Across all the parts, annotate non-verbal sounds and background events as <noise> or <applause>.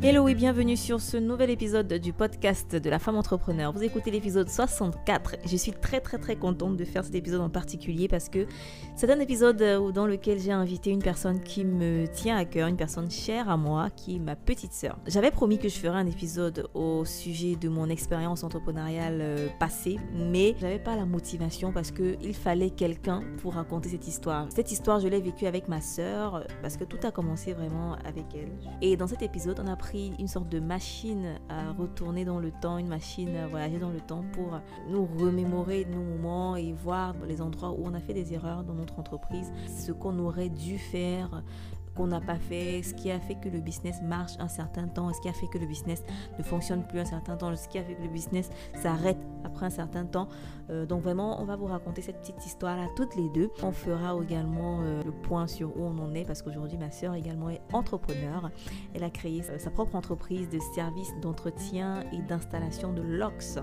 Hello et bienvenue sur ce nouvel épisode du podcast de la femme entrepreneur. Vous écoutez l'épisode 64. Je suis très très très contente de faire cet épisode en particulier parce que c'est un épisode euh, dans lequel j'ai invité une personne qui me tient à cœur, une personne chère à moi, qui est ma petite sœur. J'avais promis que je ferais un épisode au sujet de mon expérience entrepreneuriale euh, passée, mais j'avais pas la motivation parce que il fallait quelqu'un pour raconter cette histoire. Cette histoire, je l'ai vécue avec ma sœur parce que tout a commencé vraiment avec elle. Et dans cet épisode, on a pris une sorte de machine à retourner dans le temps, une machine à voyager dans le temps pour nous remémorer nos moments et voir les endroits où on a fait des erreurs dans notre entreprise, ce qu'on aurait dû faire, qu'on n'a pas fait, ce qui a fait que le business marche un certain temps, ce qui a fait que le business ne fonctionne plus un certain temps, ce qui a fait que le business s'arrête après un certain temps. Euh, donc vraiment, on va vous raconter cette petite histoire-là toutes les deux. On fera également euh, le point sur où on en est parce qu'aujourd'hui, ma soeur également est entrepreneur. Elle a créé sa propre entreprise de services d'entretien et d'installation de locks.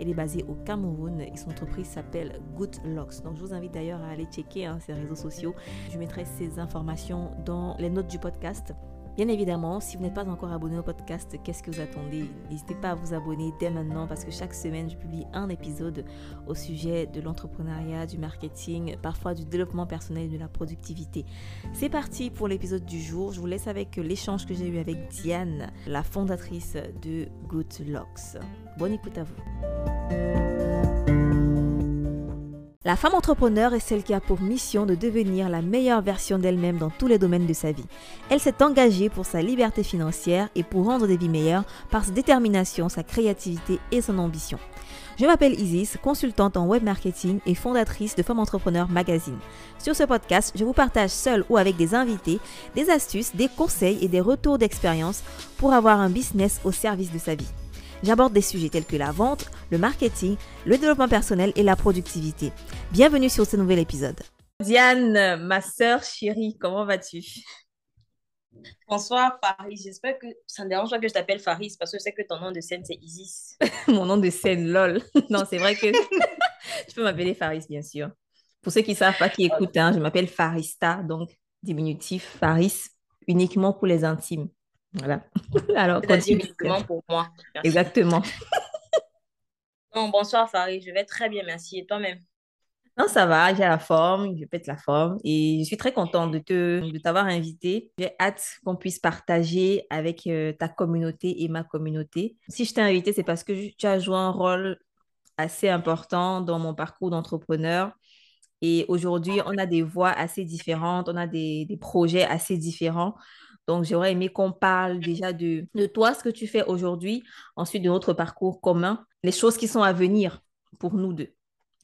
Elle est basée au Cameroun et son entreprise s'appelle Good Locks. Donc je vous invite d'ailleurs à aller checker hein, ses réseaux sociaux. Je mettrai ces informations les notes du podcast. Bien évidemment, si vous n'êtes pas encore abonné au podcast, qu'est-ce que vous attendez? N'hésitez pas à vous abonner dès maintenant parce que chaque semaine, je publie un épisode au sujet de l'entrepreneuriat, du marketing, parfois du développement personnel de la productivité. C'est parti pour l'épisode du jour. Je vous laisse avec l'échange que j'ai eu avec Diane, la fondatrice de Good Locks. Bonne écoute à vous. La femme entrepreneur est celle qui a pour mission de devenir la meilleure version d'elle-même dans tous les domaines de sa vie. Elle s'est engagée pour sa liberté financière et pour rendre des vies meilleures par sa détermination, sa créativité et son ambition. Je m'appelle Isis, consultante en web marketing et fondatrice de Femme Entrepreneur Magazine. Sur ce podcast, je vous partage seul ou avec des invités des astuces, des conseils et des retours d'expérience pour avoir un business au service de sa vie. J'aborde des sujets tels que la vente, le marketing, le développement personnel et la productivité. Bienvenue sur ce nouvel épisode. Diane, ma sœur chérie, comment vas-tu? Bonsoir Faris, j'espère que ça ne dérange pas que je t'appelle Faris parce que je sais que ton nom de scène c'est Isis. <laughs> Mon nom de scène, lol. <laughs> non, c'est vrai que <laughs> tu peux m'appeler Faris bien sûr. Pour ceux qui ne savent pas, qui écoutent, hein, je m'appelle Farista, donc diminutif Faris, uniquement pour les intimes. Voilà. Alors, uniquement pour moi. Exactement. Bonsoir Farid, je vais très bien, merci. Et toi-même? Non, ça va, j'ai la forme, je pète la forme et je suis très contente de te de t'avoir invité. J'ai hâte qu'on puisse partager avec euh, ta communauté et ma communauté. Si je t'ai invité, c'est parce que tu as joué un rôle assez important dans mon parcours d'entrepreneur. Et aujourd'hui, on a des voix assez différentes, on a des, projets assez différents. Donc, j'aurais aimé qu'on parle déjà de, de toi, ce que tu fais aujourd'hui, ensuite de notre parcours commun, les choses qui sont à venir pour nous deux.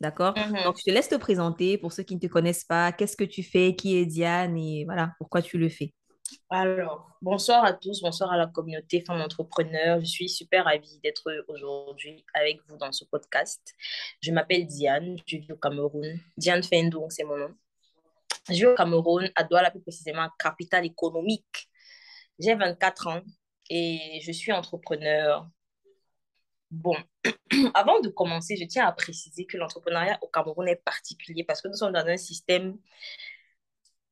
D'accord? Mm-hmm. Donc, je te laisse te présenter pour ceux qui ne te connaissent pas. Qu'est-ce que tu fais? Qui est Diane? Et voilà, pourquoi tu le fais? Alors, bonsoir à tous, bonsoir à la communauté femme entrepreneur. Je suis super ravie d'être aujourd'hui avec vous dans ce podcast. Je m'appelle Diane, je vis au Cameroun. Diane Fendou, c'est mon nom. Je vis au Cameroun, à Douala plus précisément, capitale économique j'ai 24 ans et je suis entrepreneur. Bon, <clears throat> avant de commencer, je tiens à préciser que l'entrepreneuriat au Cameroun est particulier parce que nous sommes dans un système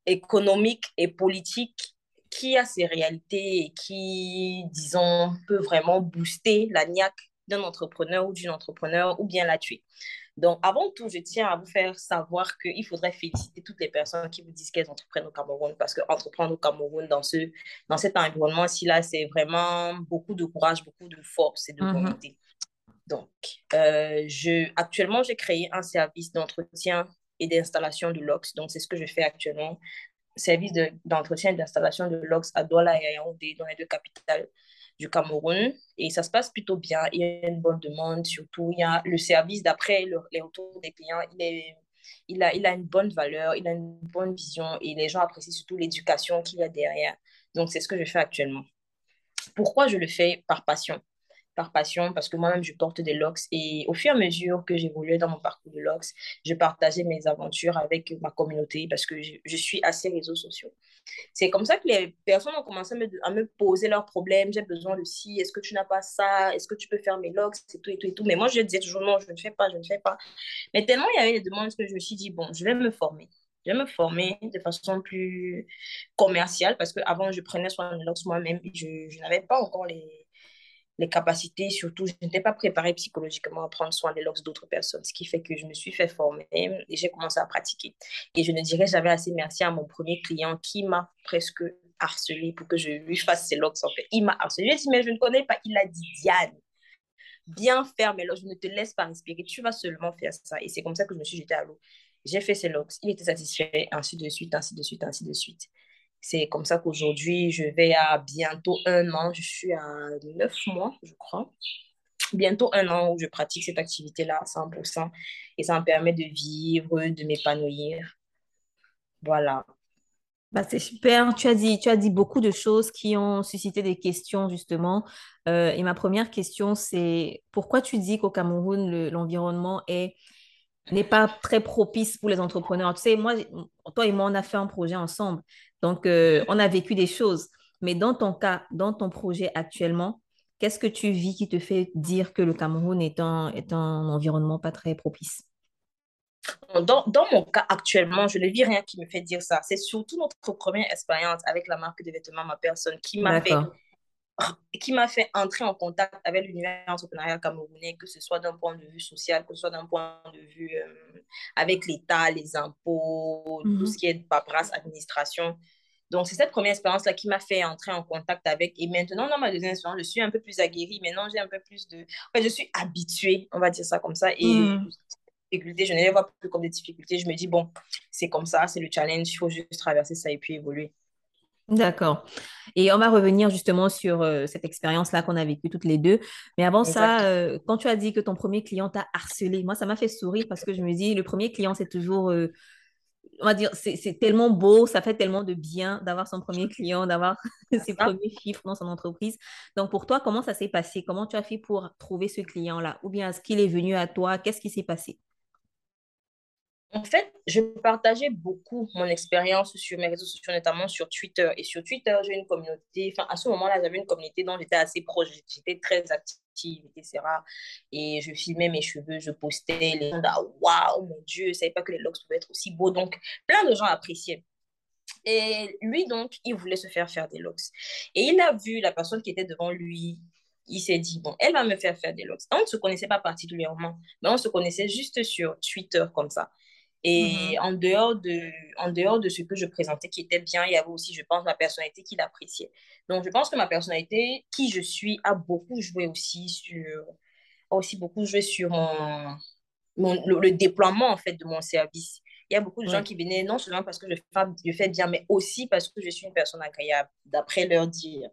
économique et politique qui a ses réalités et qui, disons, peut vraiment booster la niaque d'un entrepreneur ou d'une entrepreneur ou bien la tuer. Donc, avant tout, je tiens à vous faire savoir qu'il faudrait féliciter toutes les personnes qui vous disent qu'elles entreprennent au Cameroun parce qu'entreprendre au Cameroun dans, ce, dans cet environnement-ci, là, c'est vraiment beaucoup de courage, beaucoup de force et de mhm. volonté. Donc, euh, je, actuellement, j'ai créé un service d'entretien et d'installation de LOX. Donc, c'est ce que je fais actuellement. Service d'entretien et d'installation de LOX à Douala et à Yaoundé, dans les deux capitales du Cameroun et ça se passe plutôt bien. Il y a une bonne demande, surtout il y a le service d'après les retours des clients, il, est, il, a, il a une bonne valeur, il a une bonne vision et les gens apprécient surtout l'éducation qu'il y a derrière. Donc c'est ce que je fais actuellement. Pourquoi je le fais? Par passion par passion parce que moi-même je porte des locks et au fur et à mesure que j'évoluais dans mon parcours de locks, je partageais mes aventures avec ma communauté parce que je, suis assez réseaux sociaux. C'est comme ça que les personnes ont commencé à me, poser leurs problèmes. J'ai besoin de ci, est-ce que tu n'as pas ça, est-ce que tu peux faire mes logs, c'est tout et tout et tout. Mais moi, je disais toujours non, je ne fais pas, je ne fais pas. Mais tellement il y avait des demandes que je me suis dit, bon, je vais me former. Je vais me former de façon plus commerciale parce qu'avant, je prenais soin de l'ox moi-même. Je n'avais pas encore les, les capacités, surtout, je n'étais pas préparée psychologiquement à prendre soin des locks d'autres personnes, ce qui fait que je me suis fait former et j'ai commencé à pratiquer. Et je ne dirais j'avais assez merci à mon premier client qui m'a presque harcelé pour que je lui fasse ses locks en fait. Il m'a harcelé. Je lui ai dit, mais je ne connais pas. Il a dit, Diane, bien faire mes locks, je ne te laisse pas respirer, tu vas seulement faire ça. Et c'est comme ça que je me suis jetée à l'eau. J'ai fait ses locks, il était satisfait, ainsi de suite, ainsi de suite, ainsi de suite. C'est comme ça qu'aujourd'hui, je vais à bientôt un an, je suis à neuf mois, je crois. Bientôt un an où je pratique cette activité-là à 100%. Et ça me permet de vivre, de m'épanouir. Voilà. Bah, c'est super. Tu as dit, tu as dit beaucoup de choses qui ont suscité des questions, justement. Euh, et ma première question, c'est pourquoi tu dis qu'au Cameroun, l'environnement est n'est pas très propice pour les entrepreneurs. Tu sais, moi, toi et moi, on a fait un projet ensemble. Donc, euh, on a vécu des choses. Mais dans ton cas, dans ton projet actuellement, qu'est-ce que tu vis qui te fait dire que le Cameroun est un, est un environnement pas très propice? Dans, dans, mon cas actuellement, je ne vis rien qui me fait dire ça. C'est surtout notre première expérience avec la marque de vêtements Ma Personne qui m'a fait qui m'a fait entrer en contact avec l'univers entrepreneurial camerounais, que ce soit d'un point de vue social, que ce soit d'un point de vue euh, avec l'État, les impôts, tout mhm. ce qui est paperasse, administration. Donc, c'est cette première expérience-là qui m'a fait entrer en contact avec. Et maintenant, dans ma deuxième expérience, je suis un peu plus aguerrie. Maintenant, j'ai un peu plus de... En fait, je suis habituée, on va dire ça comme ça. Et mhm. difficultés, je ne les vois plus comme des difficultés. Je me dis, bon, c'est comme ça, c'est le challenge, il faut juste traverser ça et puis évoluer. D'accord. Et on va revenir justement sur euh, cette expérience-là qu'on a vécue toutes les deux. Mais avant ça, euh, quand tu as dit que ton premier client t'a harcelé, moi, ça m'a fait sourire parce que je me dis, le premier client, c'est toujours, euh, on va dire, c'est tellement beau, ça fait tellement de bien d'avoir son premier client, d'avoir <laughs> ses premiers chiffres dans son entreprise. Donc, pour toi, comment ça s'est passé? Comment tu as fait pour trouver ce client-là? Ou bien est-ce qu'il est venu à toi? Qu'est-ce qui s'est passé? En fait, je partageais beaucoup mon expérience sur mes réseaux sociaux, notamment sur Twitter. Et sur Twitter, j'ai une communauté, enfin, à ce moment-là, j'avais une communauté dont j'étais assez proche, j'étais très active, etc. Et je filmais mes cheveux, je postais, les gens ah, waouh, mon Dieu, je ne savais pas que les locks pouvaient être aussi beaux. Donc, plein de gens appréciaient. Et lui, donc, il voulait se faire faire des locks. Et il a vu la personne qui était devant lui il s'est dit, bon, elle va me faire faire des locks. On ne se connaissait pas particulièrement, mais on se connaissait juste sur Twitter comme ça. Et en, dehors de, en dehors de ce que je présentais qui était bien, il y avait aussi, je pense, ma personnalité qui l'appréciait. Donc, je pense que ma personnalité, qui je suis, a beaucoup joué aussi sur, a aussi beaucoup joué sur mon, mon le, déploiement, en fait, de mon service. Il y a beaucoup de gens qui venaient non seulement parce que je fais, je fais bien, mais aussi parce que je suis une personne agréable, d'après leur dire.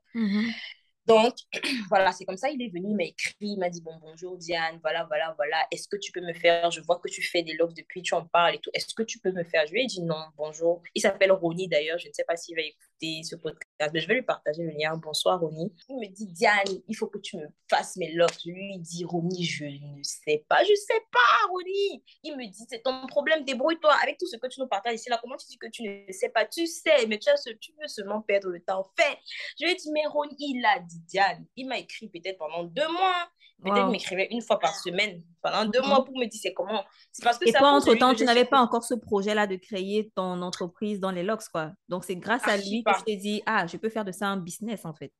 Donc, <clears throat> voilà, c'est comme ça, il est venu, il m'a écrit, il m'a dit, bon, bonjour Diane, voilà, voilà, voilà, est-ce que tu peux me faire, je vois que tu fais des logs depuis, tu en parles et tout, est-ce que tu peux me faire? Je lui ai dit non, bonjour. Il s'appelle Ronnie d'ailleurs, je ne sais pas s'il va écouter ce podcast, mais je vais lui partager le lien. Bonsoir Ronnie. Il me dit, Diane, il faut que tu me fasses mes logs. Je lui dis, Ronnie, je ne sais pas, je sais pas, Ronnie. Il me dit, c'est ton problème, débrouille-toi avec tout ce que tu nous partages ici là. Comment tu dis que tu ne sais pas? Tu sais, mais tu, as ce, tu veux seulement perdre le temps. Fais. Je lui ai dit, mais Ronnie, il a dit, Diane, il m'a écrit peut-être pendant deux mois. Peut-être il m'écrivait une fois par semaine pendant deux mois pour me dire c'est comment? C'est parce que Et toi, entre-temps, tu n'avais pas encore ce projet-là de créer ton entreprise dans les locks, quoi. Donc, c'est grâce à lui que je t'ai dit, ah, je peux faire de ça un business, en fait.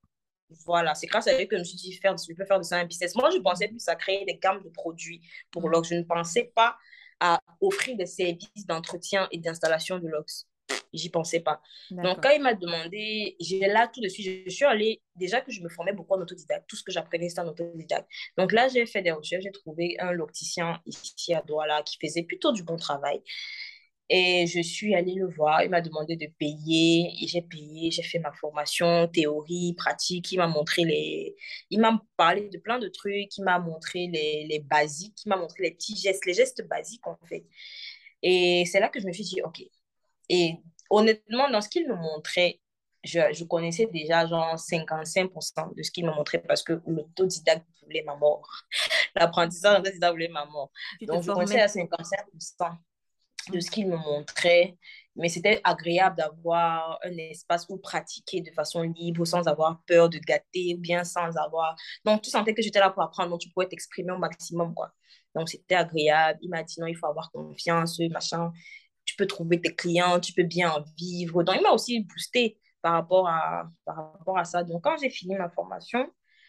Voilà, c'est grâce à lui que je me suis dit, faire, je peux faire de ça un business. Moi, je pensais plus à créer des gammes de produits pour mm. Locks. Je ne pensais pas à offrir des services d'entretien et d'installation de locks j'y pensais pas. Donc, quand il m'a demandé, j'ai là tout de suite, je suis allée, déjà que je me formais beaucoup en autodidacte, tout ce que j'apprenais, c'était en autodidacte. Donc là, j'ai fait des recherches, j'ai trouvé un locticien ici à Douala qui faisait plutôt du bon travail. Et je suis allée le voir, il m'a demandé de payer, et j'ai payé, j'ai fait ma formation, théorie, pratique, il m'a montré les... Il m'a parlé de plein de trucs, il m'a montré les, les basiques, il m'a montré les petits gestes, les gestes basiques en fait. Et c'est là que je me suis dit, OK. Et honnêtement, dans ce qu'il me montrait, je, je, connaissais déjà genre 55% de ce qu'il me montrait parce que l'autodidacte voulait ma mort. <laughs> L'apprentissage l'autodidacte voulait ma mort. Donc, je connaissais à 55% de ce qu'il me montrait. Mais c'était agréable d'avoir un espace où pratiquer de façon libre, sans avoir peur de gâter, ou bien sans avoir... Donc, tu sentais que j'étais là pour apprendre, donc tu pouvais t'exprimer au maximum, quoi. Donc, c'était agréable. Il m'a dit, non, il faut avoir confiance, machin peux trouver tes clients, tu peux bien en vivre. Donc, il m'a aussi boosté par rapport à, par rapport à ça. Donc, quand j'ai fini ma formation,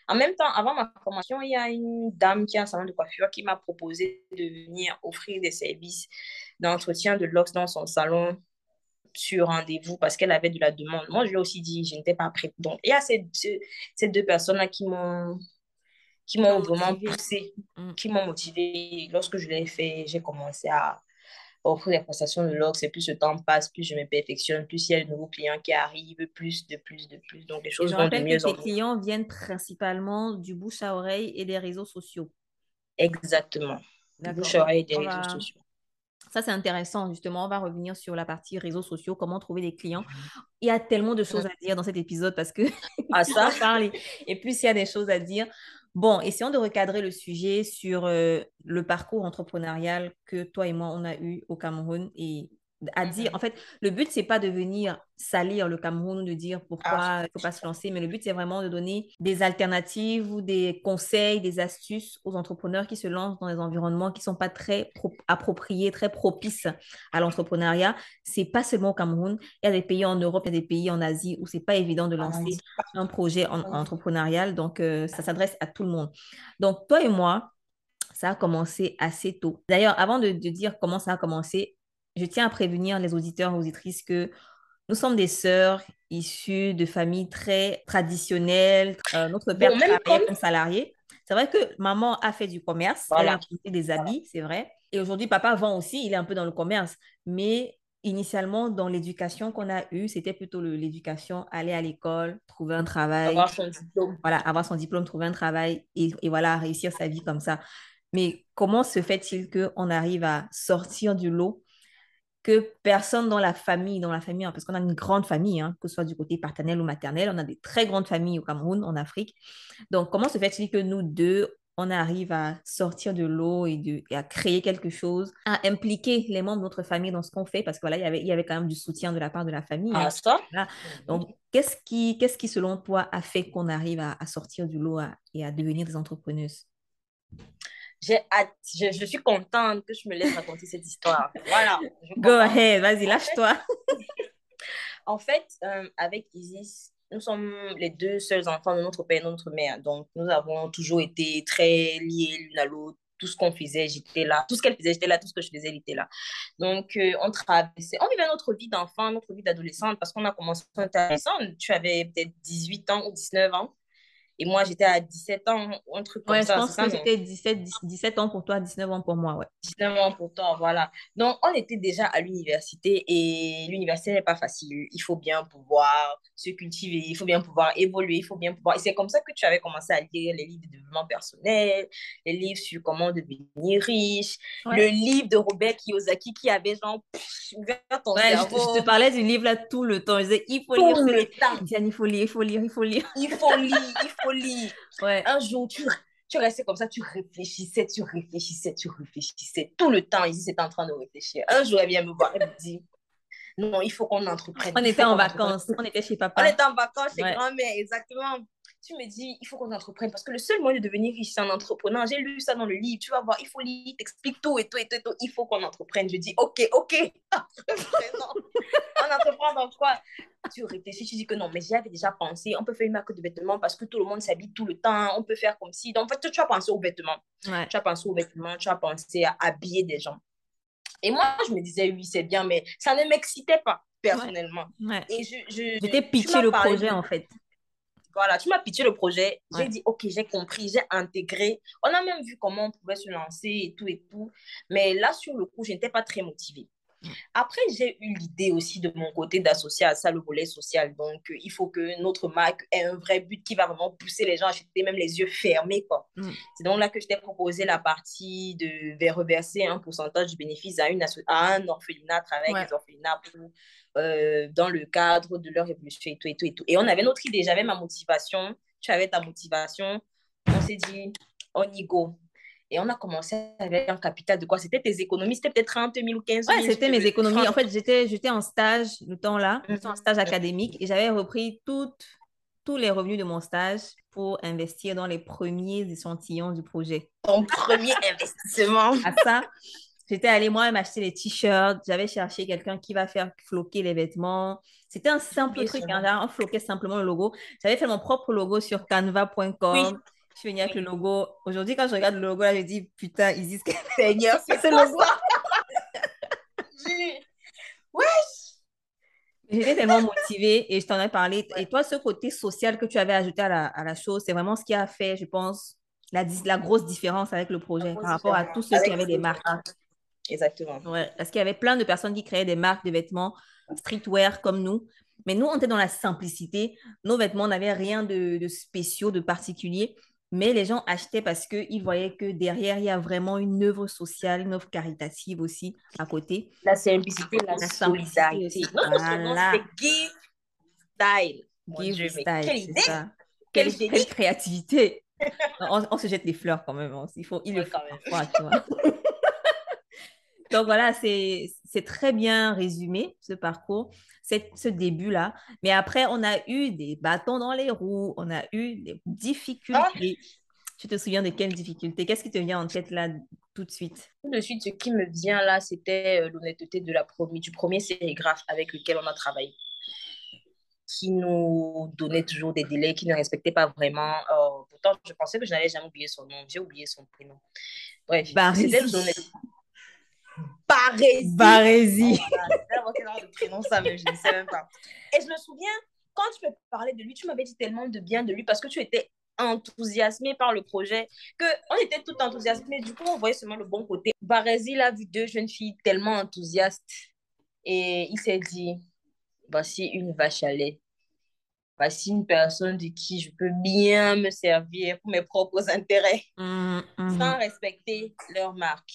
en même temps, avant ma formation, il y a une dame qui a un salon de coiffure qui m'a proposé de venir offrir des services d'entretien de locks dans son salon sur rendez-vous parce qu'elle avait de la demande. Moi, je lui ai aussi dit, je n'étais pas prête. Donc, il y a ces, ces deux personnes-là qui m'ont qui m'ont vraiment poussé, mm. qui m'ont motivé. Lorsque je l'ai fait, j'ai commencé à offrir des prestations de log. C'est plus le temps passe, plus je me perfectionne, plus il y a de nouveaux clients qui arrivent, plus de plus de plus. Donc les choses vont de mieux en mieux. clients viennent principalement du bouche à oreille et des réseaux sociaux. Exactement. Bouche à oreille et des réseaux sociaux. Ça, c'est intéressant, justement. On va revenir sur la partie réseaux sociaux, comment trouver des clients. Il y a tellement de choses à dire dans cet épisode parce que ah, <laughs> ça? parle et plus il y a des choses à dire. Bon, essayons de recadrer le sujet sur euh, le parcours entrepreneurial que toi et moi, on a eu au Cameroun et à dire, en fait, le but, c'est pas de venir salir le Cameroun ou de dire pourquoi ah. il ne faut pas se lancer, mais le but, c'est vraiment de donner des alternatives ou des conseils, des astuces aux entrepreneurs qui se lancent dans des environnements qui ne sont pas très appropriés, très propices à l'entrepreneuriat. C'est pas seulement au Cameroun, il y a des pays en Europe, il y a des pays en Asie où c'est pas évident de ah, lancer un projet entrepreneurial, donc euh, ça s'adresse à tout le monde. Donc, toi et moi, ça a commencé assez tôt. D'ailleurs, avant de, de dire comment ça a commencé, je tiens à prévenir les auditeurs et auditrices que nous sommes des sœurs issues de familles très traditionnelles. Euh, notre père travaillait comme... salarié. C'est vrai que maman a fait du commerce, elle a fait des habits, c'est vrai. Et aujourd'hui, papa vend aussi, il est un peu dans le commerce. Mais initialement, dans l'éducation qu'on a eue, c'était plutôt l'éducation, aller à l'école, trouver un travail. Avoir son diplôme. Voilà, avoir son diplôme, trouver un travail et, et voilà, réussir sa vie comme ça. Mais comment se fait-il qu'on arrive à sortir du lot que personne dans la famille, dans la famille, hein, parce qu'on a une grande famille, hein, que ce soit du côté paternel ou maternel, on a des très grandes familles au Cameroun, en Afrique. Donc, comment se fait-il que nous deux, on arrive à sortir de l'eau et, de, à créer quelque chose, à impliquer les membres de notre famille dans ce qu'on fait, parce que voilà, il y avait, il y avait quand même du soutien de la part de la famille. Hein. Ah, ça? Donc, qu'est-ce qui, qu'est-ce qui, selon toi, a fait qu'on arrive à, sortir du lot et à devenir des entrepreneuses? J'ai je, je, suis contente que je me laisse raconter cette histoire. Voilà. Go ahead, vas-y, lâche-toi. <laughs> En fait, euh, avec Isis, nous sommes les deux seuls enfants de notre père et de notre mère. Donc, nous avons toujours été très liés l'une à l'autre. Tout ce qu'on faisait, j'étais là. Tout ce qu'elle faisait, j'étais là. Tout ce que je faisais, elle était là. Donc, euh, on traversait. On vivait notre vie d'enfant, notre vie d'adolescente parce qu'on a commencé à être Tu avais peut-être 18 ans ou 19 ans. Et moi, j'étais à 17 ans, un truc comme ça. je pense que c'était 17, 17 ans pour toi, 19 ans pour moi, ouais. 19 ans pour toi, voilà. Donc, on était déjà à l'université et l'université n'est pas facile. Il faut bien pouvoir se cultiver, il faut bien pouvoir évoluer, il faut bien pouvoir... Et c'est comme ça que tu avais commencé à lire les livres de développement personnel, les livres sur comment devenir riche, le livre de Robert Kiyosaki qui avait genre ouvert ton cerveau. Je, te parlais du livre là tout le temps. Je disais, il faut lire. Le temps. il faut lire, il faut lire, il faut lire. Il faut lire, il faut Ouais. Un jour, tu, tu restais comme ça, tu réfléchissais, tu réfléchissais, tu réfléchissais. Tout le temps, ici, c'était en train de réfléchir. Un jour, elle vient me voir, elle me dit, non, il faut qu'on entreprenne. On était en vacances, on était chez papa. On était en vacances chez grand-mère, exactement tu me dis, il faut qu'on entreprenne parce que le seul moyen de devenir riche, c'est en entreprenant. J'ai lu ça dans le livre, tu vas voir, il faut lire, t'explique tout et tout et tout, et tout. il faut qu'on entreprenne. Je dis, ok, ok, <laughs> on entreprend dans quoi? Tu réfléchis, tu dis que non, mais j'y avais déjà pensé, on peut faire une marque de vêtements parce que tout le monde s'habille tout le temps, on peut faire comme si. Donc, en fait, tu as pensé aux vêtements. Tu as pensé aux vêtements, tu as pensé à habiller des gens. Et moi, je me disais, oui, c'est bien, mais ça ne m'excitait pas personnellement. Et je, je, J'étais pitché le projet, en fait. Voilà, tu m'as pitché le projet. J'ai dit, OK, j'ai compris, j'ai intégré. On a même vu comment on pouvait se lancer et tout et tout. Mais là, sur le coup, je n'étais pas très motivée. Après, j'ai eu l'idée aussi de mon côté d'associer à ça le volet social. Donc, euh, il faut que notre marque ait un vrai but qui va vraiment pousser les gens à acheter même les yeux fermés. Quoi. Mm. C'est donc là que je t'ai proposé la partie de reverser un pourcentage du bénéfice à, une à un orphelinat, à travers les orphelinats euh, dans le cadre de leur évolution et tout, et tout, et tout. Et on avait notre idée. J'avais ma motivation, tu avais ta motivation. On s'est dit, on y go. Et on a commencé avec un capital de quoi? C'était tes économies, c'était peut-être 30 000 ou 15 000. Ouais, c'était mes économies. En fait, j'étais en stage le temps-là, j'étais en mhm. stage académique et j'avais repris toutes, tous les revenus de mon stage pour investir dans les premiers échantillons du projet. Ton premier <laughs> investissement. À ça, J'étais allée moi-même acheter les t-shirts. J'avais cherché quelqu'un qui va faire floquer les vêtements. C'était un simple truc. Hein, on floquait simplement le logo. J'avais fait mon propre logo sur canva.com. Je suis venue avec le logo. Aujourd'hui, quand je regarde le logo, là, je dis putain, ils disent que Seigneur, c'est ce logo. Wesh! J'étais tellement motivée et je t'en ai parlé. Et toi, ce côté social que tu avais ajouté à la, à la chose, c'est vraiment ce qui a fait, je pense, la, la grosse différence avec le projet par rapport à tous ceux qui avaient des marques. Exactement. Ouais, parce qu'il y avait plein de personnes qui créaient des marques de vêtements streetwear comme nous. Mais nous, on était dans la simplicité. Nos vêtements n'avaient rien de, de spéciaux, de particulier. Mais les gens achetaient parce qu'ils voyaient que derrière, il y a vraiment une œuvre sociale, une œuvre caritative aussi à côté. La simplicité, la, la solidarité. Aussi. voilà. c'est Give Style. give Style, quelle idée! Ça. Quelle, quelle, créativité! on, on, se jette des fleurs quand même. Hein. Il faut, il ouais, le faut parfois, tu vois. <laughs> Donc voilà, c'est très bien résumé ce parcours, ce début-là. Mais après, on a eu des bâtons dans les roues, on a eu des difficultés. Tu te souviens de quelles difficultés? Qu'est-ce qui te vient en tête là tout de suite? Tout de suite, ce qui me vient là, c'était euh, l'honnêteté de la du premier sérigraphe avec lequel on a travaillé qui nous donnait toujours des délais, qui ne respectait pas vraiment. Euh, pourtant, je pensais que je n'allais jamais oublier son nom. J'ai oublié son prénom. Bref, c'était l'honnêteté Barésie. Barésie. prénom, ça, mais je ne sais même pas. Et je me souviens, quand tu me parlais de lui, tu m'avais dit tellement de bien de lui parce que tu étais enthousiasmé par le projet, que on était tout enthousiasmé. Du coup, on voyait seulement le bon côté. Barésie, il a vu deux jeunes filles tellement enthousiastes et il s'est dit, voici une vache à lait. Voici une personne de qui je peux bien me servir pour mes propres intérêts, mmh, mmh. sans respecter leur marque.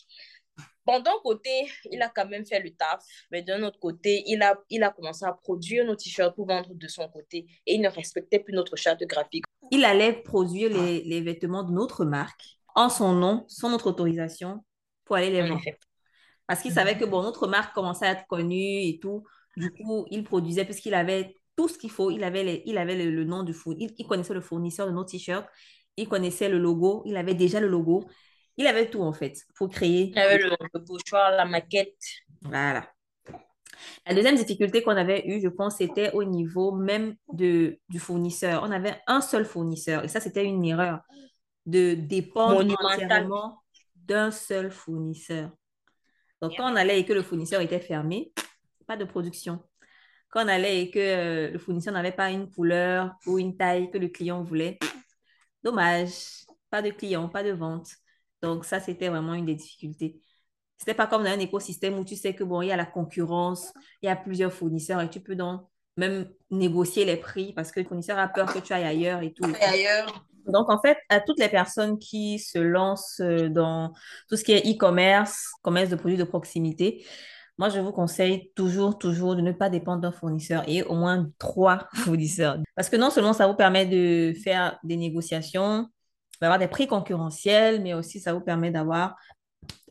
Bon, d'un côté, il a quand même fait le taf, mais d'un autre côté, il a, il a commencé à produire nos t-shirts pour vendre de son côté et il ne respectait plus notre charte graphique. Il allait produire les, les vêtements de notre marque en son nom, sans notre autorisation, pour aller les vendre. Parce qu'il savait que bon, notre marque commençait à être connue et tout. Du coup, il produisait puisqu'il avait tout ce qu'il faut. Il avait, les, il avait le, nom du fournisseur. Il, il connaissait le fournisseur de nos t-shirts. Il connaissait le logo. Il avait déjà le logo. Il avait tout en fait pour créer. Il avait le, le la maquette. Voilà. La deuxième difficulté qu'on avait eue, je pense, c'était au niveau même de, du fournisseur. On avait un seul fournisseur et ça, c'était une erreur de dépendre entièrement d'un seul fournisseur. Donc, quand on allait et que le fournisseur était fermé, pas de production. Quand on allait et que euh, le fournisseur n'avait pas une couleur ou une taille que le client voulait, dommage, pas de client, pas de vente. Donc, ça, c'était vraiment une des difficultés. Ce n'était pas comme dans un écosystème où tu sais que, bon, il y a la concurrence, il y a plusieurs fournisseurs et tu peux donc même négocier les prix parce que le fournisseur a peur que tu ailles ailleurs et tout. ailleurs. Donc, en fait, à toutes les personnes qui se lancent euh, dans tout ce qui est e-commerce, commerce de produits de proximité, moi, je vous conseille toujours, toujours de ne pas dépendre d'un fournisseur et au moins trois <laughs> fournisseurs. Parce que non seulement ça vous permet de faire des négociations, d'avoir des prix concurrentiels, mais aussi ça vous permet d'avoir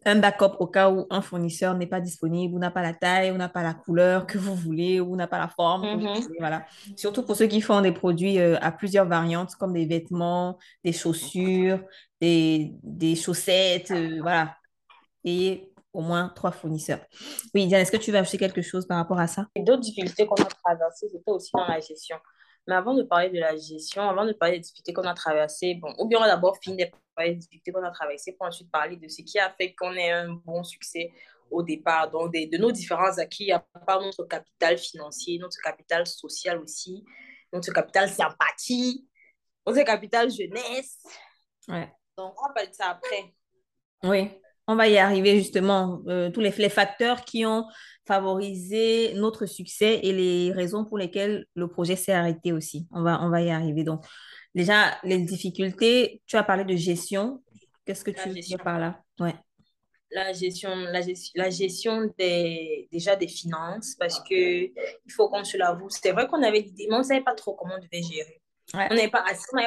un backup au cas où un fournisseur n'est pas disponible, ou n'a pas la taille, ou n'a pas la couleur que vous voulez, ou n'a pas la forme. Mm-hmm. Voilà. Surtout pour ceux qui font des produits euh, à plusieurs variantes, comme des vêtements, des chaussures, des, des chaussettes, euh, voilà. Et au moins trois fournisseurs. Oui, Diane, est-ce que tu veux ajouter quelque chose par rapport à ça? D'autres difficultés qu'on a traversées, c'était aussi dans la gestion. Mais avant de parler de la gestion, avant de parler des difficultés qu'on a traversées, bon, ou bien on va d'abord finir de parler des difficultés qu'on a traversées pour ensuite parler de ce qui a fait qu'on ait un bon succès au départ, donc de nos différents acquis, à part notre capital financier, notre capital social aussi, notre capital sympathie, notre capital jeunesse. Ouais. Donc, on va parler de ça après. Oui, on va y arriver justement. Euh, tous les, les, facteurs qui ont favorisé notre succès et les raisons pour lesquelles le projet s'est arrêté aussi. On va, on va y arriver. Donc, déjà, les difficultés, tu as parlé de gestion. Qu'est-ce que tu veux dire par là? Ouais. La gestion, la, la gestion des, déjà des finances, parce que il faut qu'on se l'avoue, c'était vrai qu'on avait l'idée, mais on ne savait pas trop comment on devait gérer. On n'a pas,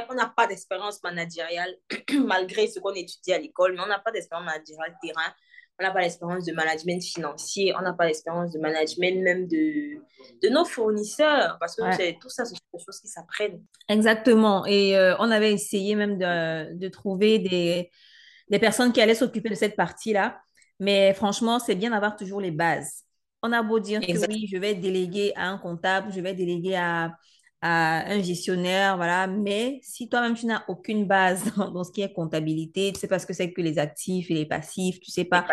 on pas d'expérience managériale, <clears throat> malgré ce qu'on étudie à l'école, mais on n'a pas d'expérience managériale terrain, on n'a pas d'expérience de management financier, on n'a pas d'expérience de management même de, de nos fournisseurs, parce que tout ça, ce sont des choses qui s'apprennent. Exactement. Et euh, on avait essayé même de, de trouver des, des personnes qui allaient s'occuper de cette partie-là. Mais franchement, c'est bien d'avoir toujours les bases. On a beau dire que Exact. oui, je vais déléguer à un comptable, je vais déléguer à, à un gestionnaire, voilà. Mais si toi-même, tu n'as aucune base <laughs> dans, dans ce qui est comptabilité, tu sais pas ce que c'est que les actifs et les passifs, tu sais pas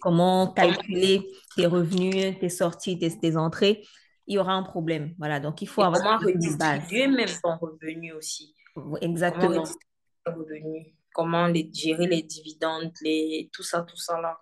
comment Comment calculer tes revenus, tes sorties, tes, tes entrées, il y aura un problème. Voilà. Donc, il faut Et avoir comment une base. redistribuer même ton revenu aussi? Comment Exactement. revenu? Comment les, gérer les dividendes, les, tout ça, tout ça là?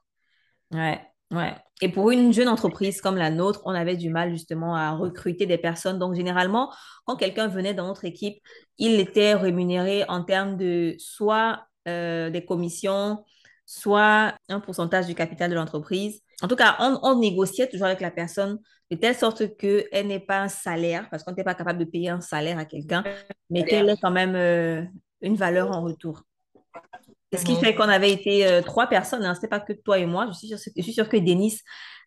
Ouais, ouais. Et pour une jeune entreprise comme la nôtre, on avait du mal justement à recruter des personnes. Donc, généralement, quand quelqu'un venait dans notre équipe, il était rémunéré en termes de soit euh, des commissions, soit un pourcentage du capital de l'entreprise. En tout cas, on, on négociait toujours avec la personne de telle sorte qu'elle n'ait pas un salaire, parce qu'on n'était pas capable de payer un salaire à quelqu'un, mais qu'elle ait quand même euh, une valeur en retour. Ce qui Mhm. fait qu'on avait été euh, trois personnes, hein. C'était pas que toi et moi. Je suis sûre, je suis sûre que Denis,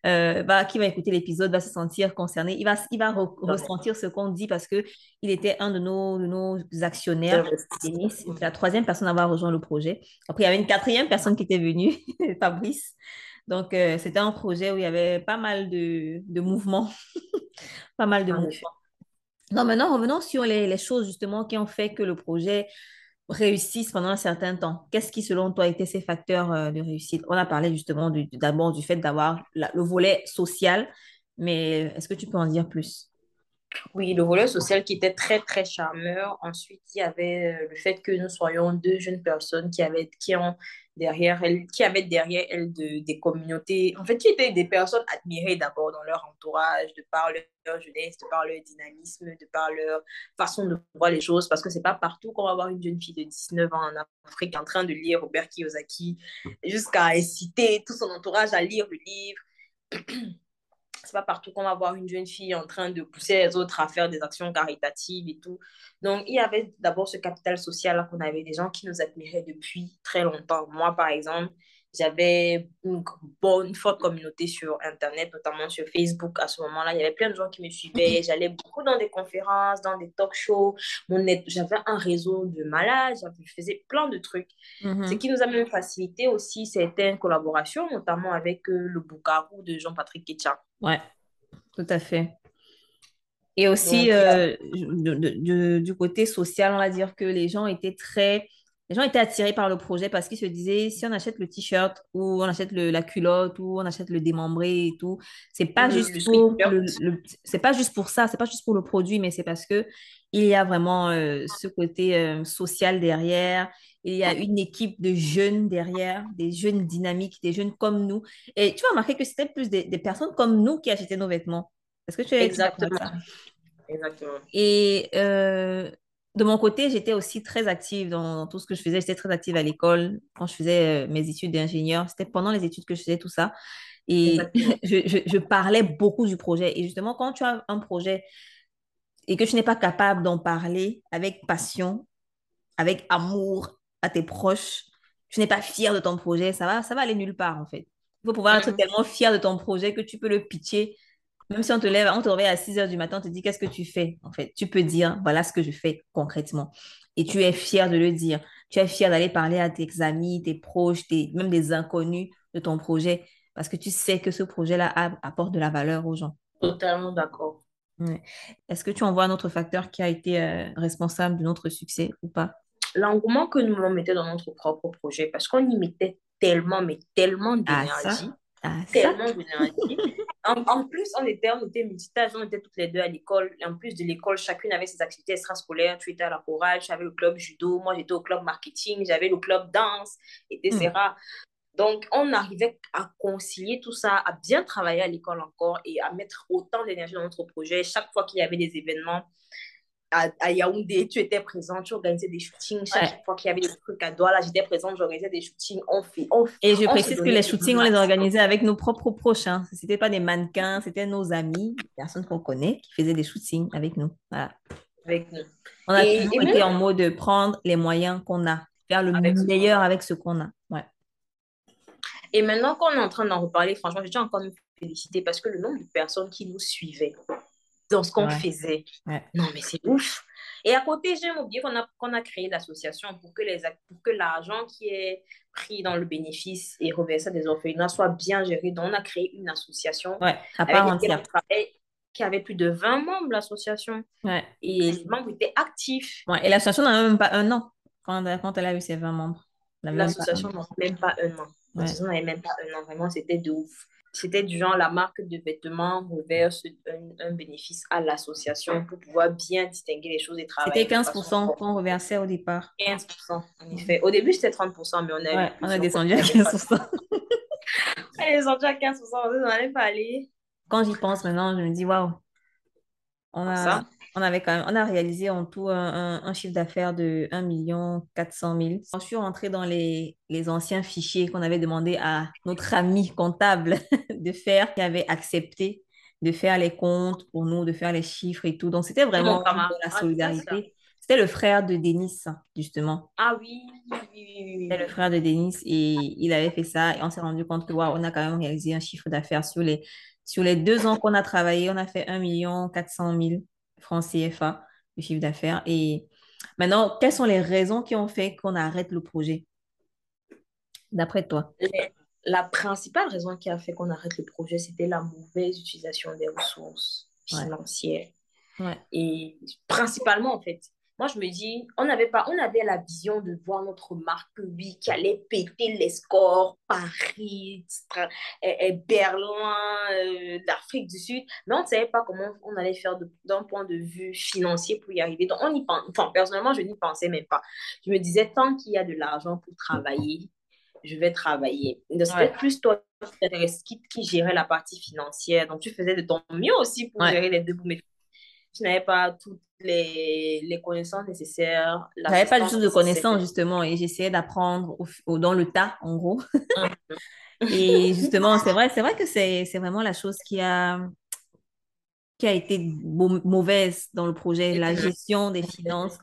euh, va- qui va écouter l'épisode, va se sentir concerné. Il va, il va re- ressentir ce qu'on dit parce que il était un de nos, de nos actionnaires. Denis, la troisième personne à avoir rejoint le projet. Après, il y avait une quatrième personne qui était venue, <laughs> Fabrice. Donc, euh, c'était un projet où il y avait pas mal de, de mouvements. <laughs> Pas mal de En mouvements. Non, maintenant, revenons sur les, les choses justement qui ont fait que le projet réussisse pendant un certain temps? Qu'est-ce qui, selon toi, étaient ces facteurs euh, de réussite? On a parlé justement du- d'abord du fait d'avoir le volet social, mais est-ce que tu peux en dire plus? Oui, le volet social qui était très, très charmeur. Ensuite, il y avait euh, le fait que nous soyons deux jeunes personnes qui avaient, derrière elles, des communautés, en fait, qui étaient des personnes admirées d'abord dans leur entourage, de par leur jeunesse, de par leur dynamisme, de par leur façon de voir les choses, parce que c'est pas partout qu'on va voir une jeune fille de 19 ans en Afrique en train de lire Robert Kiyosaki, jusqu'à inciter tout son entourage à lire le livre c'est pas partout qu'on va voir une jeune fille en train de pousser les autres à faire des actions caritatives et tout. Donc, il y avait d'abord ce capital social qu'on avait des gens qui nous admiraient depuis très longtemps. Moi, par exemple, j'avais une bonne, forte communauté sur Internet, notamment sur Facebook. À ce moment-là, il y avait plein de gens qui me suivaient. J'allais beaucoup dans des conférences, dans des talk shows. J'avais un réseau de malades. Je faisais plein de trucs. Mhm. Ce qui nous a même facilité aussi certaines collaborations, notamment avec euh, le Boukarou de Jean-Patrick Ketcha. Ouais, tout à fait. Et aussi, Donc, euh, de- de- de- du côté social, on va dire que les gens étaient très... Les gens étaient attirés par le projet parce qu'ils se disaient, si on achète le t-shirt ou on achète le- la culotte ou on achète le démembré et tout, c'est pas le, juste pour le, le- c'est pas juste pour ça, c'est pas juste pour le produit, mais c'est parce que il y a vraiment euh, ce côté euh, social derrière. Il y a une équipe de jeunes derrière, des jeunes dynamiques, des jeunes comme nous. Et tu vas remarquer que c'était plus des, des personnes comme nous qui achetaient nos vêtements. Est-ce que tu es exactement, ça? exactement. Et euh, de mon côté, j'étais aussi très active dans, dans tout ce que je faisais. J'étais très active à l'école quand je faisais euh, mes études d'ingénieur. C'était pendant les études que je faisais tout ça. Et Exactement. <laughs> je, je, je parlais beaucoup du projet. Et justement, quand tu as un projet et que tu n'es pas capable d'en parler avec passion, avec amour à tes proches, tu n'es pas fier de ton projet, ça va, ça va aller nulle part en fait. Il faut pouvoir être tellement fier de ton projet que tu peux le pitcher. Même si on te lève, on te réveille à 6 heures du matin, on te dit qu'est-ce que tu fais en fait? Tu peux dire voilà ce que je fais concrètement. Et tu es fier de le dire. Tu es fier d'aller parler à tes amis, tes proches, tes, même des inconnus de ton projet parce que tu sais que ce projet-là apporte de la valeur aux gens. Totalement d'accord. Ouais. Est-ce que tu en vois un autre facteur qui a été euh, responsable de notre succès ou pas? L'engouement que nous mettions dans notre propre projet, parce qu'on y mettait tellement, mais tellement Ah, d'énergie? Ah, tellement d'énergie. En, en plus, on était, on était multitâches, on était toutes les deux à l'école. En plus de l'école, chacune avait ses activités extrascolaires. Tu étais à la chorale, j'avais le club judo, moi j'étais au club marketing, j'avais le club danse, etc. Hmm. Donc, on arrivait à concilier tout ça, à bien travailler à l'école encore et à mettre autant d'énergie dans notre projet. Chaque fois qu'il y avait des événements à, à Yaoundé, tu étais présent, tu organisais des shootings. Chaque Ouais. fois qu'il y avait des trucs à Douala, j'étais présente, j'organisais des shootings. On fait, on, Et je précise que les le shootings, on les organisait avec nos propres proches. Hein. Ce n'était pas des mannequins, c'était nos amis, des personnes qu'on connaît, qui faisaient des shootings avec nous. Voilà. avec nous. On a Et, toujours et été même en mode de prendre les moyens qu'on a, faire le avec meilleur avec ce qu'on a. Ouais. Et maintenant qu'on est en train d'en reparler, franchement, je tiens encore à me féliciter parce que le nombre de personnes qui nous suivaient dans ce qu'on Ouais. faisait, Ouais. non, mais c'est ouf. Et à côté, j'ai oublié qu'on a, qu'on a créé l'association pour que, les, pour que l'argent qui est pris dans le bénéfice et reversé à des orphelinats soit bien géré. Donc, on a créé une association ouais, à part entière. qui avait plus de 20 membres, l'association. Ouais. Et les membres étaient actifs. Ouais, et l'association n'a même pas un an quand, quand elle a eu ses 20 membres. L'association n'a même pas un an. L'association n'avait même pas un an. Vraiment, c'était de ouf. C'était du genre la marque de vêtements reverse un, un bénéfice à l'association pour pouvoir bien distinguer les choses et travailler. C'était 15% qu'on reversait au départ. 15%, en effet. Au début, c'était 30%, mais on a, ouais, on a descendu à 15%. <laughs> on a descendu à 15%, on n'allait pas aller. Quand j'y pense maintenant, je me dis, waouh, on a, on avait quand même, on a réalisé en tout un, un, chiffre d'affaires de 1 400 000. Je suis rentrée dans les, les anciens fichiers qu'on avait demandé à notre ami comptable <laughs> de faire, qui avait accepté de faire les comptes pour nous, de faire les chiffres et tout. Donc, c'était vraiment de la ah, solidarité. C'était le frère de Denis, justement. Ah oui, oui, oui, C'était le frère de Denis et il avait fait ça et on s'est rendu compte que, waouh, on a quand même réalisé un chiffre d'affaires sur les, sur les deux ans qu'on a travaillé, on a fait 1 400 000 francs CFA de chiffre d'affaires. Et maintenant, quelles sont les raisons qui ont fait qu'on arrête le projet, d'après toi? La principale raison qui a fait qu'on arrête le projet, c'était la mauvaise utilisation des ressources financières. Ouais. Et principalement, en fait, moi, je me dis, on avait pas, on avait la vision de voir notre marque, oui, qui allait péter les scores, Paris, et, Berlin, euh, l'Afrique du Sud, mais on ne savait pas comment on allait faire d'un point de vue financier pour y arriver. Donc, on y pense, enfin, personnellement, je n'y pensais même pas. Je me disais, tant qu'il y a de l'argent pour travailler, je vais travailler. Donc, c'était plus toi qui, qui gérait la partie financière. Donc, tu faisais de ton mieux aussi pour gérer les deux bouts, tu n'avais pas toutes les, les connaissances nécessaires. Je n'avais pas du tout de connaissances, justement, et j'essayais d'apprendre au, dans le tas, en gros. Mhm. et <laughs> justement, c'est vrai, c'est vrai que c'est, c'est vraiment la chose qui a, qui a été mauvaise dans le projet, la gestion des finances.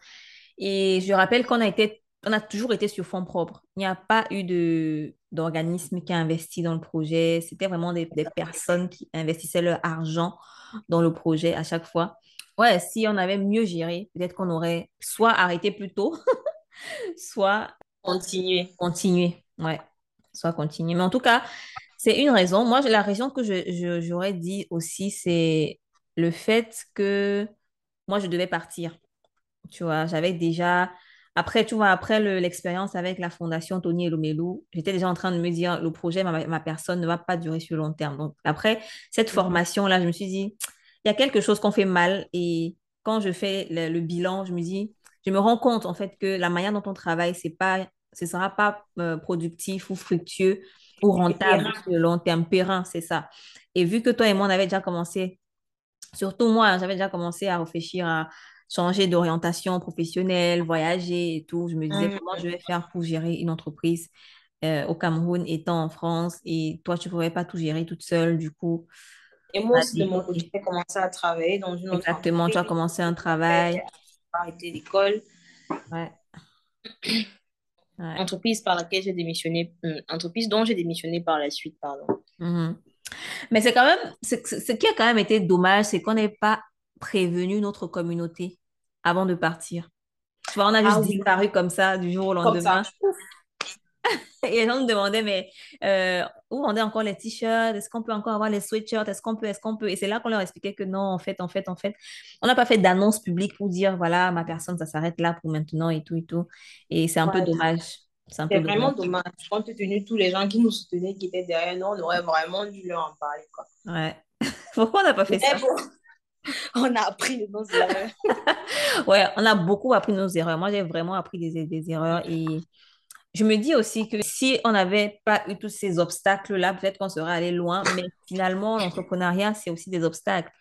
Et je rappelle qu'on a été, on a toujours été sur fonds propres. Il n'y a pas eu de, d'organisme qui a investi dans le projet. C'était vraiment des, des personnes qui investissaient leur argent dans le projet à chaque fois ouais, si on avait mieux géré, peut-être qu'on aurait soit arrêté plus tôt, <laughs> soit continué. Continué, ouais, soit continué. Mais en tout cas, c'est une raison. Moi, la raison que je, j'aurais dit aussi, c'est le fait que moi, je devais partir. Tu vois, j'avais déjà, après, tu vois, après l'expérience avec la fondation Tony Elomelou, j'étais déjà en train de me dire, le projet, ma, ma personne ne va pas durer sur le long terme. Donc, après cette mhm. formation-là, je me suis dit, il y a quelque chose qu'on fait mal et quand je fais le, bilan, je me dis, je me rends compte en fait que la manière dont on travaille, c'est pas, ce sera pas euh, productif ou fructueux ou rentable sur le long terme, périn, c'est ça. Et vu que toi et moi, on avait déjà commencé, surtout moi, j'avais déjà commencé à réfléchir à changer d'orientation professionnelle, voyager et tout, je me disais, mmh. comment je vais faire pour gérer une entreprise euh, au Cameroun étant en France et toi, tu ne pourrais pas tout gérer toute seule, du coup. Et moi aussi, de mon côté, j'ai commencé à travailler dans une autre Exactement, tu as commencé un travail. arrêté l'école. Ouais. Entreprise par laquelle j'ai démissionné, hum, entreprise dont j'ai démissionné par la suite, pardon. Mhm. Mais c'est quand même, ce qui a quand même été dommage, c'est qu'on n'ait pas prévenu notre communauté avant de partir. Tu vois, on a juste ah disparu comme ça du jour au lendemain. <laughs> Et les gens nous demandaient, mais euh, où on a encore les t-shirts? Est-ce qu'on peut encore avoir les sweatshirts? Est-ce qu'on peut Est-ce qu'on peut? Et c'est là qu'on leur expliquait que non, en fait, en fait, en fait, on n'a pas fait d'annonce publique pour dire, voilà, ma personne, ça s'arrête là pour maintenant et tout et tout. Et c'est un peu dommage. C'est vraiment dommage. Compte tenu tous les gens qui nous soutenaient, qui étaient derrière nous, on aurait vraiment dû leur en parler. Quoi. Ouais. <laughs> Pourquoi on n'a pas fait ça? <laughs> On a appris nos erreurs. <laughs> ouais, on a beaucoup appris nos erreurs. Moi, j'ai vraiment appris des, des erreurs et je me dis aussi que si on n'avait pas eu tous ces obstacles-là, peut-être qu'on serait allé loin, mais finalement, l'entrepreneuriat, c'est aussi des obstacles.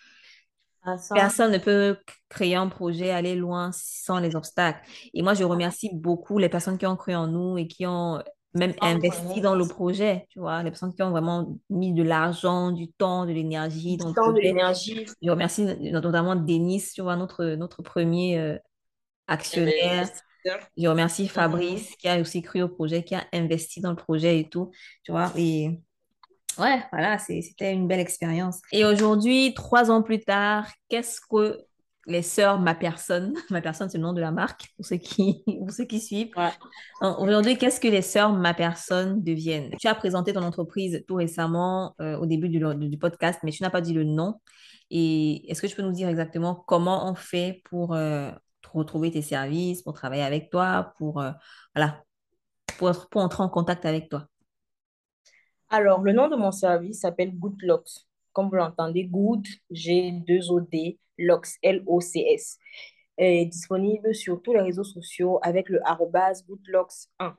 Ah, Personne ne peut créer un projet, aller loin sans les obstacles. Et moi, je remercie beaucoup les personnes qui ont cru en nous et qui ont même investi dans le projet, tu vois, les personnes qui ont vraiment mis de l'argent, du temps, de l'énergie. Du temps, de l'énergie. Je remercie notamment Denis, tu vois, notre, notre premier euh, actionnaire. Je remercie Fabrice qui a aussi cru au projet, qui a investi dans le projet et tout, tu vois. Et ouais, voilà, c'était une belle expérience. Et aujourd'hui, trois ans plus tard, qu'est-ce que les sœurs Ma Personne. <laughs> Ma Personne, c'est le nom de la marque, pour ceux qui, <laughs> pour ceux qui suivent. Aujourd'hui, qu'est-ce que les sœurs Ma Personne deviennent? Tu as présenté ton entreprise tout récemment, euh, au début du, du, podcast, mais tu n'as pas dit le nom. Et est-ce que tu peux nous dire exactement comment on fait pour euh, retrouver tes services, pour travailler avec toi, pour, euh, voilà, pour, pour entrer en contact avec toi Alors, le nom de mon service s'appelle Good Locks. Comme vous l'entendez, Good, G2OD, Locks, L-O-C-S. Est disponible sur tous les réseaux sociaux avec le arrobas goodlocks1.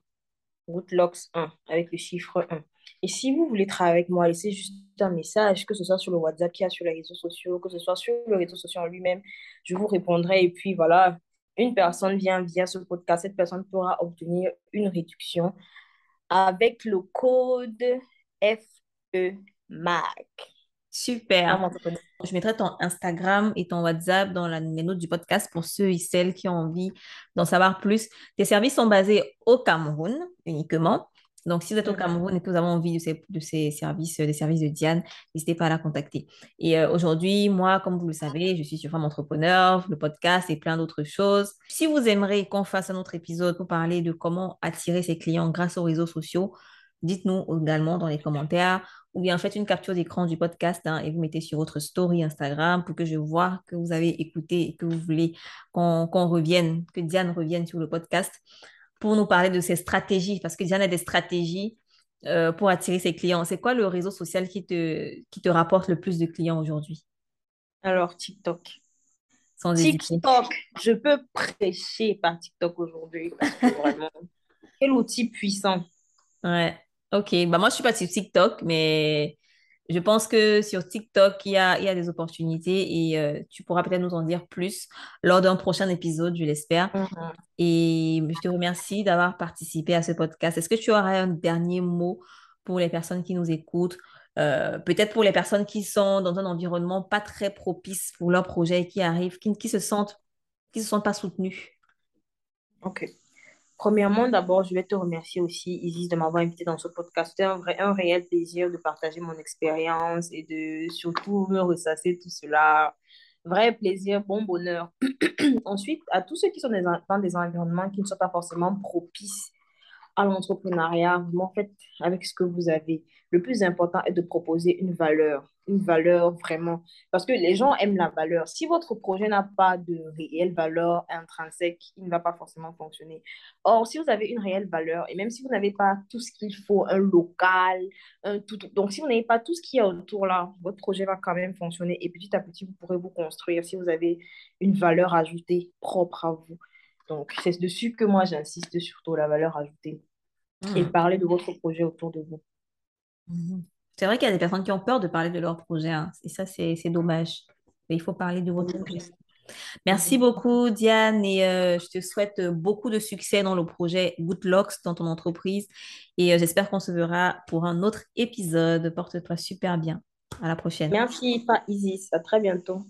Goodlocks1 avec le chiffre 1. Et si vous voulez travailler avec moi, laissez juste un message, que ce soit sur le WhatsApp qui a sur les réseaux sociaux, que ce soit sur le réseau social en lui-même, je vous répondrai. Et puis voilà, une personne vient via ce podcast, cette personne pourra obtenir une réduction avec le code FEMAC. Super. Je mettrai ton Instagram et ton WhatsApp dans la, les notes du podcast pour ceux et celles qui ont envie d'en savoir plus. Tes services sont basés au Cameroun uniquement. Donc, si vous êtes au Cameroun et que vous avez envie de ces, services, des services de Diane, n'hésitez pas à la contacter. Et euh, aujourd'hui, moi, comme vous le savez, je suis sur Femme Entrepreneur, le podcast et plein d'autres choses. Si vous aimeriez qu'on fasse un autre épisode pour parler de comment attirer ses clients grâce aux réseaux sociaux, dites-nous également dans les commentaires ou bien faites une capture d'écran du podcast hein, et vous mettez sur votre story Instagram pour que je vois que vous avez écouté et que vous voulez qu'on revienne, que Diane revienne sur le podcast pour nous parler de ses stratégies, parce que Diane a des stratégies euh, pour attirer ses clients. C'est quoi le réseau social qui te, qui te rapporte le plus de clients aujourd'hui? Alors, TikTok. TikTok, je peux prêcher par TikTok aujourd'hui. Vraiment, <laughs> quel outil puissant. Ouais, ok. Bah, moi, je suis pas sur TikTok, mais je pense que sur TikTok, il y a, il y a des opportunités et euh, tu pourras peut-être nous en dire plus lors d'un prochain épisode, je l'espère. Mm-hmm. Et je te remercie d'avoir participé à ce podcast. Est-ce que tu aurais un dernier mot pour les personnes qui nous écoutent euh, peut-être pour les personnes qui sont dans un environnement pas très propice pour leur projet et qui arrivent, qui, qui se sentent qui se sentent pas soutenues? Ok. Premièrement, d'abord, je vais te remercier aussi, Isis, de m'avoir invité dans ce podcast. C'était un, vrai, un réel plaisir de partager mon expérience et de surtout me ressasser tout cela. Vrai plaisir, bon bonheur. <clears throat> Ensuite, à tous ceux qui sont dans des environnements qui ne sont pas forcément propices à l'entrepreneuriat, vraiment faites avec ce que vous avez. Le plus important est de proposer une valeur, une valeur vraiment. Parce que les gens aiment la valeur. Si votre projet n'a pas de réelle valeur intrinsèque, il ne va pas forcément fonctionner. Or, si vous avez une réelle valeur, et même si vous n'avez pas tout ce qu'il faut, un local, un tout, donc si vous n'avez pas tout ce qui est autour là, votre projet va quand même fonctionner. Et petit à petit, vous pourrez vous construire si vous avez une valeur ajoutée propre à vous. Donc, c'est dessus que moi, j'insiste surtout, la valeur ajoutée. Et hmm. parler de votre projet autour de vous. Hmm. C'est vrai qu'il y a des personnes qui ont peur de parler de leur projet. Hein. Et ça, c'est dommage. Mais il faut parler de votre projet. Merci beaucoup, Diane. Et euh, je te souhaite beaucoup de succès dans le projet Good Locks dans ton entreprise. Et euh, j'espère qu'on se verra pour un autre épisode. Porte-toi super bien. À la prochaine. Merci, Isis. À très bientôt.